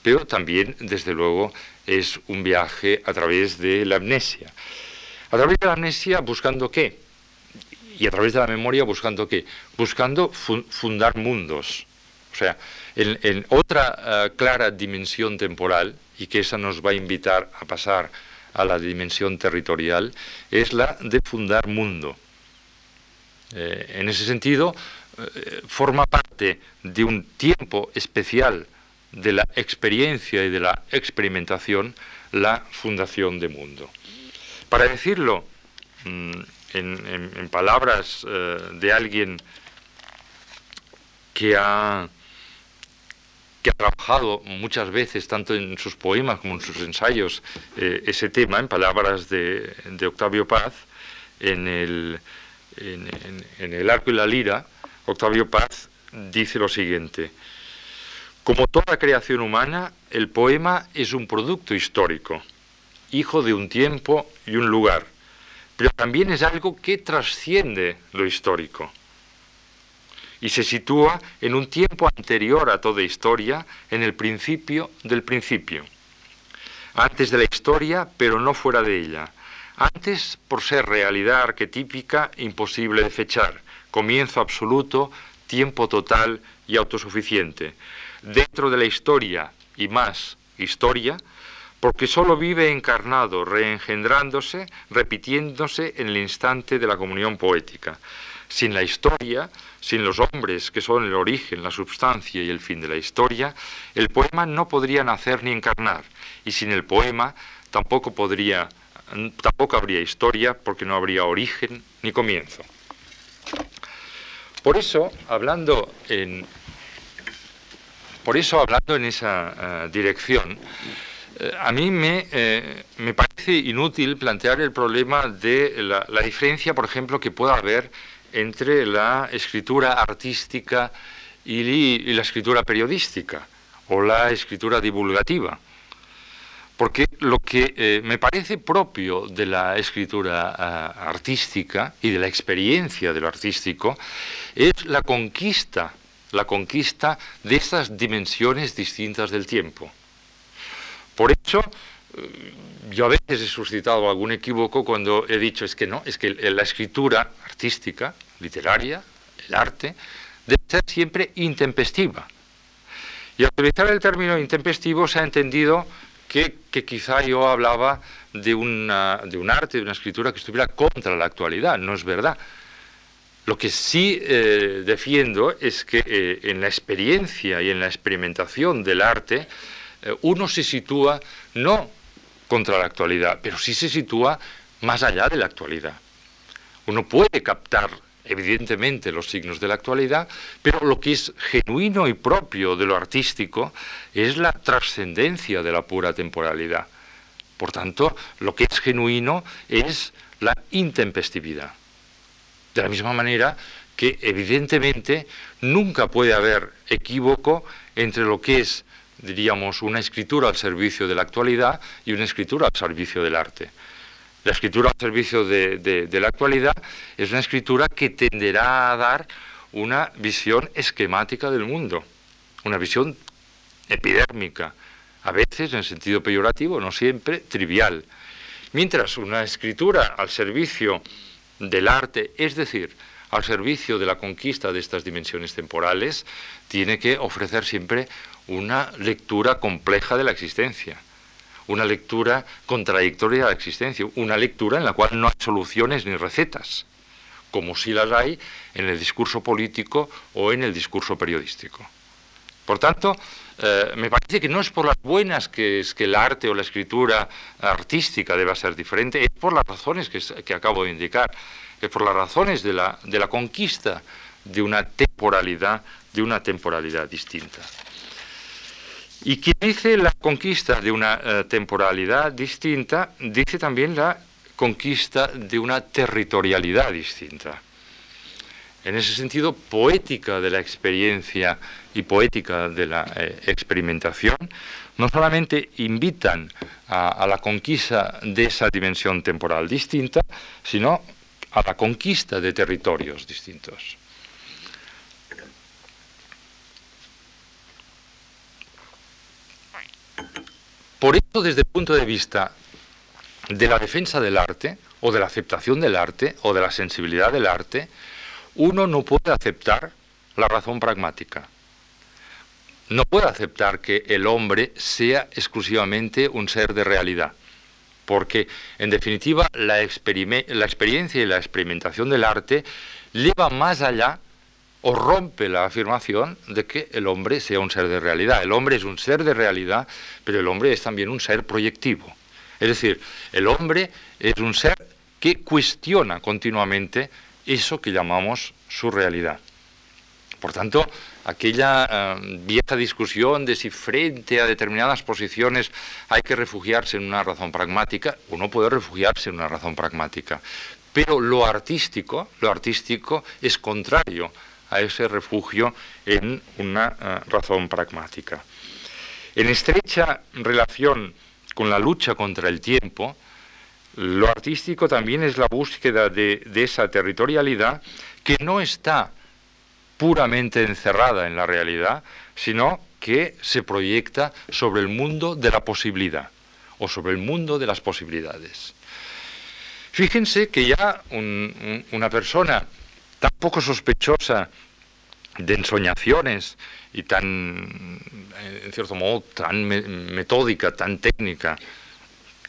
A: pero también, desde luego, es un viaje a través de la amnesia. A través de la amnesia buscando qué? Y a través de la memoria buscando qué? Buscando fundar mundos, o sea, en, otra eh, clara dimensión temporal, y que esa nos va a invitar a pasar a la dimensión territorial, es la de fundar mundo. Eh, en ese sentido, eh, forma parte de un tiempo especial de la experiencia y de la experimentación la fundación de mundo. Para decirlo mm, en, palabras eh, de alguien que ha, que ha trabajado muchas veces, tanto en sus poemas como en sus ensayos, eh, ese tema, en palabras de, Octavio Paz, en el, en el Arco y la Lira, Octavio Paz dice lo siguiente, como toda creación humana, el poema es un producto histórico, hijo de un tiempo y un lugar, pero también es algo que trasciende lo histórico y se sitúa en un tiempo anterior a toda historia, en el principio del principio. Antes de la historia, pero no fuera de ella. Antes, por ser realidad arquetípica, imposible de fechar, comienzo absoluto, tiempo total y autosuficiente. Dentro de la historia y más historia, porque sólo vive encarnado, reengendrándose, repitiéndose en el instante de la comunión poética. Sin la historia, sin los hombres que son el origen, la substancia y el fin de la historia, el poema no podría nacer ni encarnar, y sin el poema tampoco podría tampoco habría historia porque no habría origen ni comienzo. Por eso, hablando en por eso hablando en esa eh, dirección, eh, a mí eh, me, parece inútil plantear el problema de la, la diferencia, por ejemplo, que pueda haber entre la escritura artística y, la escritura periodística o la escritura divulgativa. Porque lo que eh, me parece propio de la escritura ah, artística y de la experiencia de lo artístico es la conquista, la conquista de esas dimensiones distintas del tiempo. Por eso, eh, yo a veces he suscitado algún equívoco cuando he dicho es que no, es que la escritura artística, literaria, el arte, debe ser siempre intempestiva. Y al utilizar el término intempestivo se ha entendido que, quizá yo hablaba de, una, de un arte, de una escritura que estuviera contra la actualidad. No es verdad. Lo que sí eh, defiendo es que eh, en la experiencia y en la experimentación del arte eh, uno se sitúa no contra la actualidad, pero sí se sitúa más allá de la actualidad. Uno puede captar evidentemente los signos de la actualidad, pero lo que es genuino y propio de lo artístico es la trascendencia de la pura temporalidad. Por tanto, lo que es genuino es la intempestividad. De la misma manera que evidentemente nunca puede haber equívoco entre lo que es, diríamos, una escritura al servicio de la actualidad y una escritura al servicio del arte. La escritura al servicio de, la actualidad es una escritura que tenderá a dar una visión esquemática del mundo, una visión epidérmica, a veces en sentido peyorativo, no siempre trivial. Mientras una escritura al servicio del arte, es decir, al servicio de la conquista de estas dimensiones temporales, tiene que ofrecer siempre una lectura compleja de la existencia una lectura contradictoria de la existencia, una lectura en la cual no hay soluciones ni recetas, como si las hay en el discurso político o en el discurso periodístico. Por tanto, eh, me parece que no es por las buenas que el arte o la escritura artística deba ser diferente, es por las razones que acabo de indicar, es por las razones de la, de la conquista de una temporalidad, de una temporalidad distinta. Y quien dice la conquista de una eh, temporalidad distinta, dice también la conquista de una territorialidad distinta. En ese sentido, poética de la experiencia y poética de la eh, experimentación no solamente invitan a la conquista de esa dimensión temporal distinta, sino a la conquista de territorios distintos. Por eso, desde el punto de vista de la defensa del arte, o de la aceptación del arte, o de la sensibilidad del arte, uno no puede aceptar la razón pragmática. No puede aceptar que el hombre sea exclusivamente un ser de realidad, porque en definitiva la, experiencia y la experimentación del arte lleva más allá o rompe la afirmación de que el hombre sea un ser de realidad. El hombre es un ser de realidad, pero el hombre es también un ser proyectivo. Es decir, el hombre es un ser que cuestiona continuamente eso que llamamos su realidad. Por tanto, aquella eh, vieja discusión de si frente a determinadas posiciones hay que refugiarse en una razón pragmática, uno puede refugiarse en una razón pragmática, pero lo artístico, lo artístico es contrario a ese refugio en una eh, razón pragmática. En estrecha relación con la lucha contra el tiempo, lo artístico también es la búsqueda de, esa territorialidad que no está puramente encerrada en la realidad, sino que se proyecta sobre el mundo de la posibilidad o sobre el mundo de las posibilidades. Fíjense que ya una persona tan poco sospechosa de ensoñaciones y tan, en cierto modo, tan metódica, tan técnica,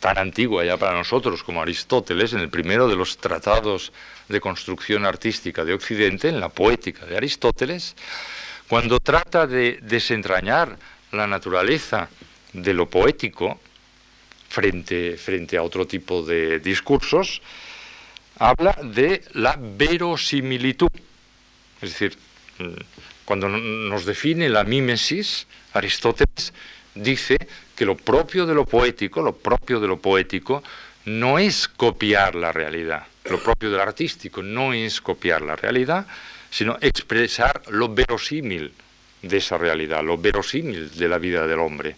A: tan antigua ya para nosotros como Aristóteles, en el primero de los tratados de construcción artística de Occidente, en la poética de Aristóteles, cuando trata de desentrañar la naturaleza de lo poético frente, frente a otro tipo de discursos, habla de la verosimilitud. Es decir, cuando nos define la mímesis, Aristóteles dice que lo propio de lo poético, lo propio de lo poético, no es copiar la realidad. Lo propio del artístico no es copiar la realidad, sino expresar lo verosímil de esa realidad, lo verosímil de la vida del hombre.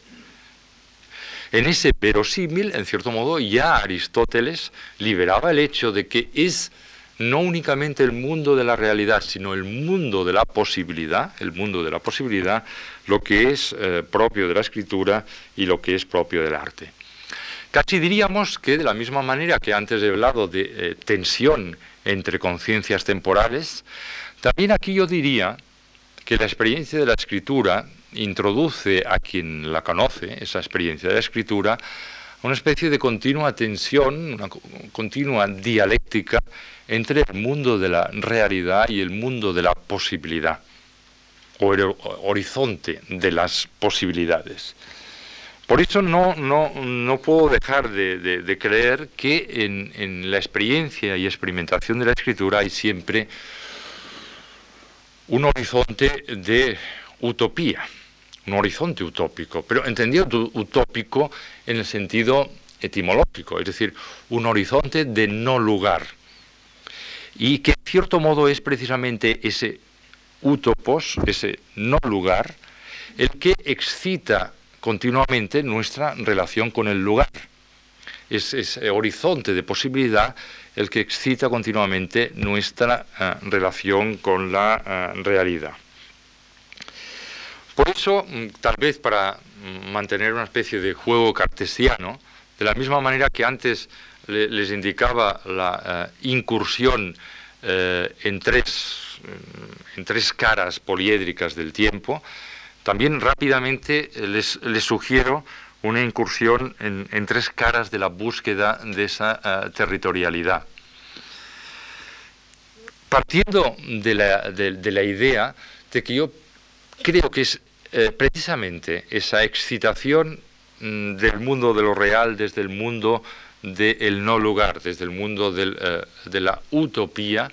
A: En ese verosímil, en cierto modo, ya Aristóteles liberaba el hecho de que es no únicamente el mundo de la realidad, sino el mundo de la posibilidad, el mundo de la posibilidad, lo que es eh, propio de la escritura y lo que es propio del arte. Casi diríamos que de la misma manera que antes he hablado de eh, tensión entre conciencias temporales, también aquí yo diría que la experiencia de la escritura introduce a quien la conoce, esa experiencia de la escritura, una especie de continua tensión, una continua dialéctica entre el mundo de la realidad y el mundo de la posibilidad, o el horizonte de las posibilidades. Por eso no, no, puedo dejar de, creer que en, la experiencia y experimentación de la escritura hay siempre un horizonte de utopía, un horizonte utópico, pero entendido utópico en el sentido etimológico, es decir, un horizonte de no lugar y que en cierto modo es precisamente ese utopos, ese no lugar, el que excita continuamente nuestra relación con el lugar. Es ese horizonte de posibilidad el que excita continuamente nuestra eh, relación con la eh, realidad. Por eso, mm, tal vez para mm, mantener una especie de juego cartesiano, de la misma manera que antes les indicaba la eh, incursión eh, en, tres, eh, en tres caras poliédricas del tiempo, también rápidamente les, sugiero una incursión en, tres caras de la búsqueda de esa territorialidad. Partiendo de la, de la, idea de que yo creo que es precisamente esa excitación mm, del mundo de lo real desde el mundo del no lugar, desde el mundo eh, de la utopía,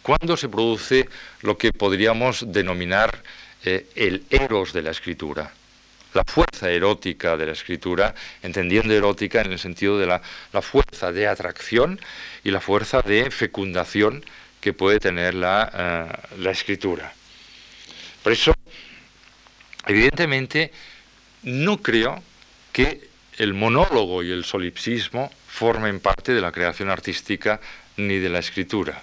A: cuando se produce lo que podríamos denominar eh, el eros de la escritura, la fuerza erótica de la escritura, entendiendo erótica en el sentido de la, fuerza de atracción y la fuerza de fecundación que puede tener la, eh, la escritura. Por eso, evidentemente, no creo que el monólogo y el solipsismo formen parte de la creación artística ni de la escritura.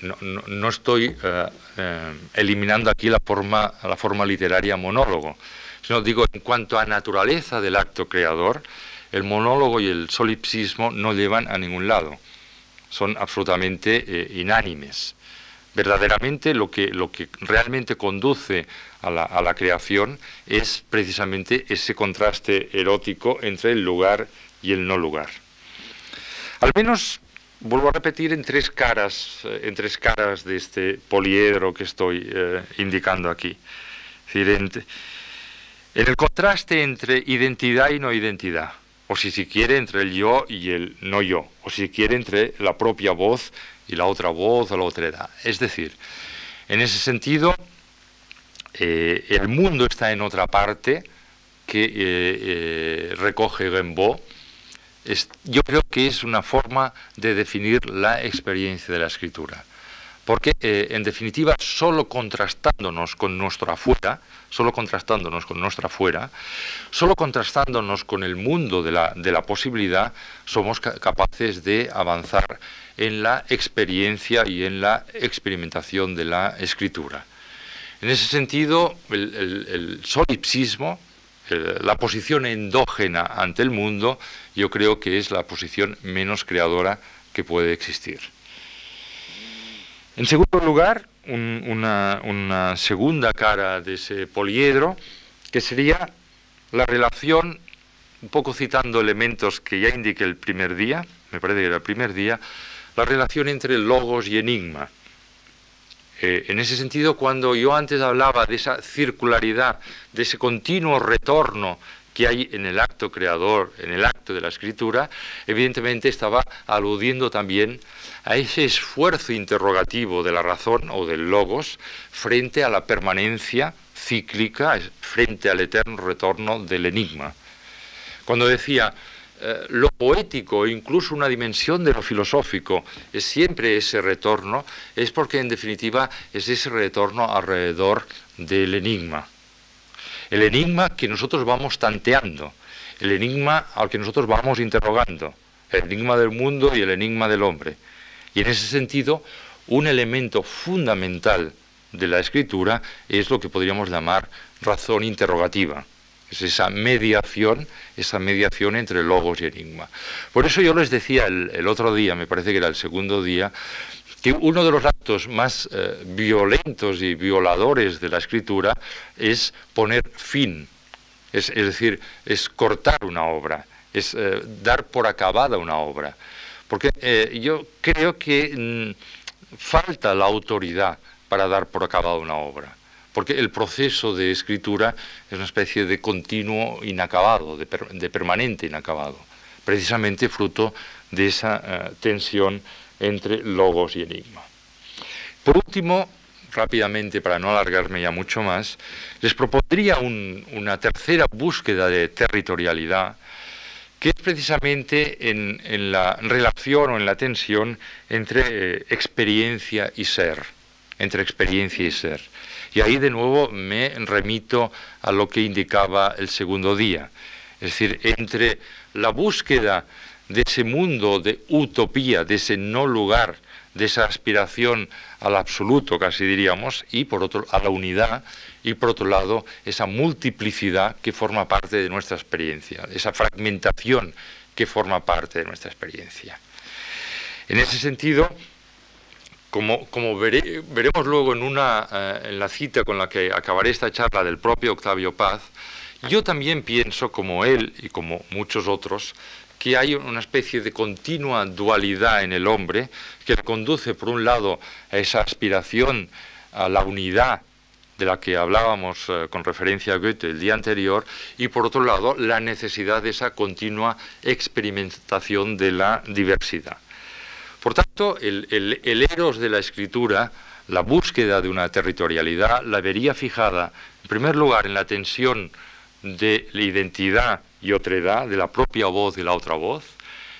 A: No, estoy eh, eh, eliminando aquí la forma, literaria monólogo, sino digo, en cuanto a naturaleza del acto creador, el monólogo y el solipsismo no llevan a ningún lado, son absolutamente eh, inánimes. Verdaderamente lo que, lo que realmente conduce a la, creación es precisamente ese contraste erótico entre el lugar y el no lugar. Al menos vuelvo a repetir en tres caras, eh, en tres caras de este poliedro que estoy eh, indicando aquí. en, el contraste entre identidad y no identidad, o si se quiere entre el yo y el no yo, o si se quiere entre la propia voz y la otra voz o la otra edad. Es decir, en ese sentido, eh, el mundo está en otra parte que eh, eh, recoge Rimbaud. yo creo que es una forma de definir la experiencia de la escritura porque eh, en definitiva solo contrastándonos con nuestro afuera, solo contrastándonos con nuestra afuera, solo contrastándonos con el mundo de la, posibilidad, somos capaces de avanzar en la experiencia y en la experimentación de la escritura. En ese sentido, el, solipsismo, la posición endógena ante el mundo, yo creo que es la posición menos creadora que puede existir. En segundo lugar, una, segunda cara de ese poliedro, que sería la relación, un poco citando elementos que ya indiqué el primer día, me parece que era el primer día, la relación entre logos y enigma. Eh, en ese sentido, cuando yo antes hablaba de esa circularidad, de ese continuo retorno que hay en el acto creador, en el acto de la escritura, evidentemente estaba aludiendo también a ese esfuerzo interrogativo de la razón o del logos frente a la permanencia cíclica, frente al eterno retorno del enigma. Cuando decía, eh, lo poético, incluso una dimensión de lo filosófico, es siempre ese retorno, es porque en definitiva es ese retorno alrededor del enigma. El enigma que nosotros vamos tanteando, el enigma al que nosotros vamos interrogando, el enigma del mundo y el enigma del hombre. Y en ese sentido, un elemento fundamental de la escritura es lo que podríamos llamar razón interrogativa. Es esa mediación, esa mediación entre logos y enigma. Por eso yo les decía el, otro día, me parece que era el segundo día, que uno de los actos más eh, violentos y violadores de la escritura es poner fin, es, decir, es cortar una obra, es eh, dar por acabada una obra. Porque eh, yo creo que mm, falta la autoridad para dar por acabada una obra. Porque el proceso de escritura es una especie de continuo inacabado, de, permanente inacabado, precisamente fruto de esa tensión entre logos y enigma. Por último, rápidamente, para no alargarme ya mucho más, les propondría una tercera búsqueda de territorialidad que es precisamente en, la relación o en la tensión entre eh, experiencia y ser, entre experiencia y ser. Y ahí de nuevo me remito a lo que indicaba el segundo día, es decir, entre la búsqueda de ese mundo de utopía, de ese no lugar, de esa aspiración al absoluto, casi diríamos, y por otro a la unidad, y por otro lado esa multiplicidad que forma parte de nuestra experiencia, esa fragmentación que forma parte de nuestra experiencia. En ese sentido, como, veremos luego en, una, eh, en la cita con la que acabaré esta charla del propio Octavio Paz, yo también pienso, como él y como muchos otros, que hay una especie de continua dualidad en el hombre que conduce, por un lado, a esa aspiración a la unidad de la que hablábamos eh, con referencia a Goethe el día anterior, y por otro lado la necesidad de esa continua experimentación de la diversidad. Por tanto, el, el eros de la escritura, la búsqueda de una territorialidad, la vería fijada, en primer lugar, en la tensión de la identidad y otredad, de la propia voz y la otra voz,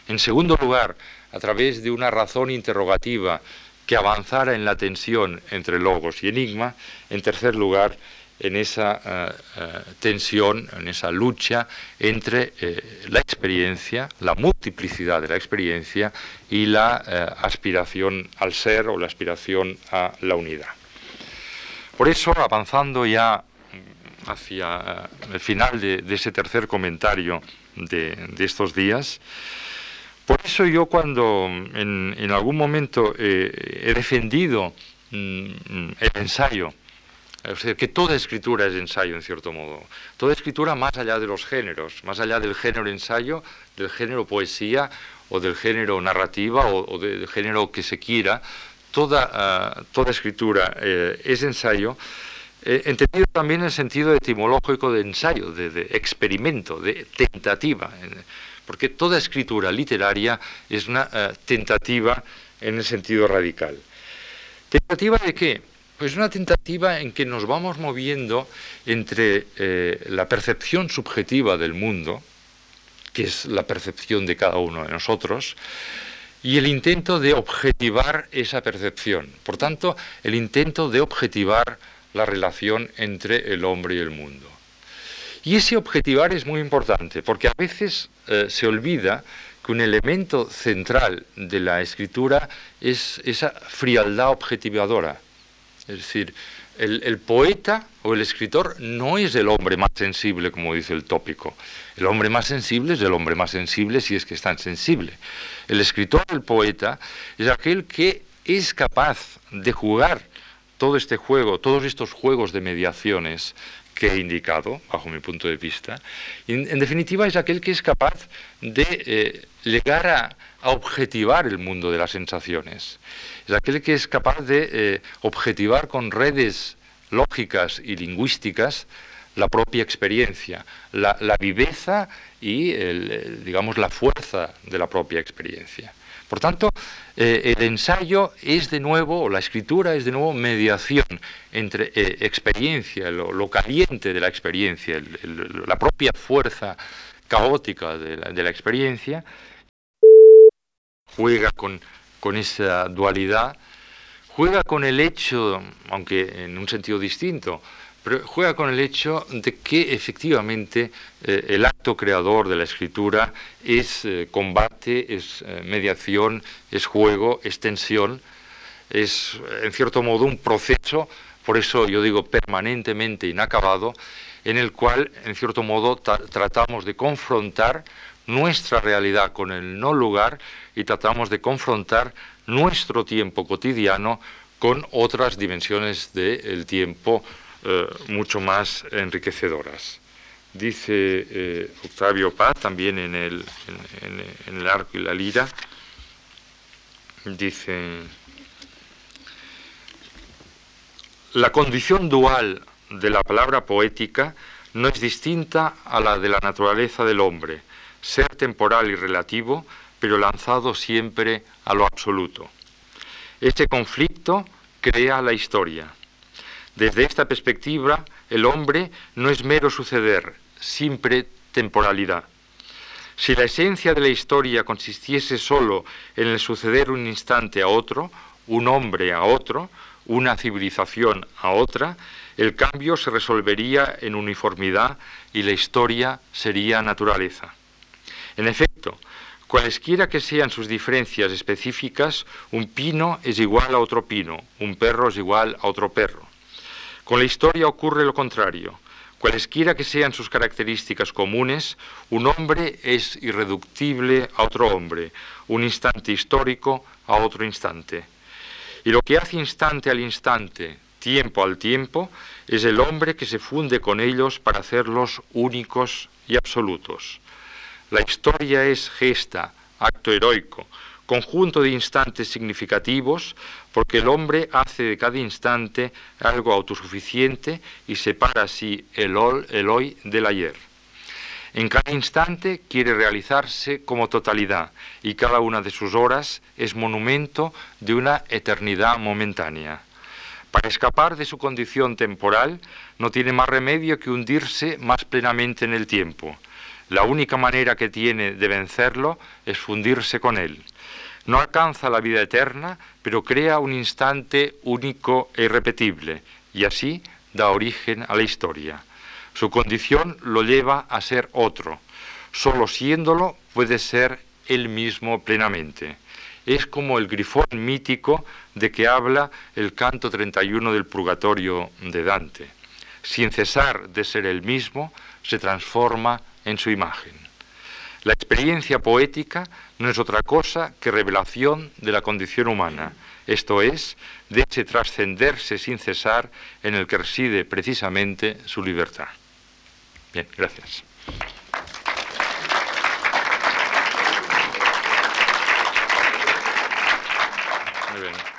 A: en segundo lugar, a través de una razón interrogativa que avanzara en la tensión entre logos y enigma, en tercer lugar, en esa eh, eh, tensión, en esa lucha entre eh, la experiencia, la multiplicidad de la experiencia y la aspiración al ser o la aspiración a la unidad. Por eso, avanzando ya hacia el final de, ese tercer comentario de estos días, por eso yo cuando en, algún momento eh, he defendido mm, el ensayo, o sea, que toda escritura es ensayo en cierto modo, toda escritura más allá de los géneros, más allá del género ensayo, del género poesía o del género narrativa o, del género que se quiera, toda, ah, toda escritura eh, es ensayo, entendido también en el sentido etimológico de ensayo, de, de experimento, de tentativa porque toda escritura literaria es una eh, tentativa en el sentido radical. ¿Tentativa de qué? Pues una tentativa en que nos vamos moviendo entre eh, la percepción subjetiva del mundo, que es la percepción de cada uno de nosotros, y el intento de objetivar esa percepción. Por tanto, el intento de objetivar la relación entre el hombre y el mundo. Y ese objetivar es muy importante, porque a veces eh, se olvida que un elemento central de la escritura es esa frialdad objetivadora. Es decir, el, poeta o el escritor no es el hombre más sensible, como dice el tópico. El hombre más sensible es el hombre más sensible si es que es tan sensible. El escritor, el poeta, es aquel que es capaz de jugar todo este juego, todos estos juegos de mediaciones que he indicado, bajo mi punto de vista. En, definitiva, es aquel que es capaz de eh, llegar a, objetivar el mundo de las sensaciones. Es aquel que es capaz de eh, objetivar con redes lógicas y lingüísticas la propia experiencia, la, viveza y, digamos, la fuerza de la propia experiencia. Por tanto, eh, el ensayo es de nuevo, la escritura es de nuevo mediación entre eh, experiencia, lo, caliente de la experiencia, la propia fuerza caótica de la, experiencia, juega con, con esa dualidad, juega con el hecho, aunque en un sentido distinto, pero juega con el hecho de que efectivamente eh, el acto creador de la escritura es eh, combate, es eh, mediación, es juego, es tensión, es en cierto modo un proceso, por eso yo digo permanentemente inacabado, en el cual en cierto modo tratamos de confrontar nuestra realidad con el no lugar y tratamos de confrontar nuestro tiempo cotidiano con otras dimensiones del tiempo eh, mucho más enriquecedoras. Dice eh, Octavio Paz también en el, en el arco y la lira, dice, la condición dual de la palabra poética no es distinta a la de la naturaleza del hombre, ser temporal y relativo, pero lanzado siempre a lo absoluto. Este conflicto crea la historia. Desde esta perspectiva, el hombre no es mero suceder, simple temporalidad. Si la esencia de la historia consistiese solo en el suceder un instante a otro, un hombre a otro, una civilización a otra, el cambio se resolvería en uniformidad y la historia sería naturaleza. En efecto, cualesquiera que sean sus diferencias específicas, un pino es igual a otro pino, un perro es igual a otro perro. Con la historia ocurre lo contrario. Cualesquiera que sean sus características comunes, un hombre es irreductible a otro hombre, un instante histórico a otro instante. Y lo que hace instante al instante, tiempo al tiempo, es el hombre que se funde con ellos para hacerlos únicos y absolutos. La historia es gesta, acto heroico, conjunto de instantes significativos, porque el hombre hace de cada instante algo autosuficiente y separa así el, hoy del ayer. En cada instante quiere realizarse como totalidad y cada una de sus horas es monumento de una eternidad momentánea. Para escapar de su condición temporal no tiene más remedio que hundirse más plenamente en el tiempo. La única manera que tiene de vencerlo es fundirse con él. No alcanza la vida eterna, pero crea un instante único e irrepetible, y así da origen a la historia. Su condición lo lleva a ser otro. Solo siéndolo puede ser él mismo plenamente. Es como el grifón mítico de que habla el canto 31 del Purgatorio de Dante. Sin cesar de ser el mismo, se transforma en su imagen. La experiencia poética no es otra cosa que revelación de la condición humana, esto es, de ese trascenderse sin cesar en el que reside precisamente su libertad. Bien, gracias. Muy bien.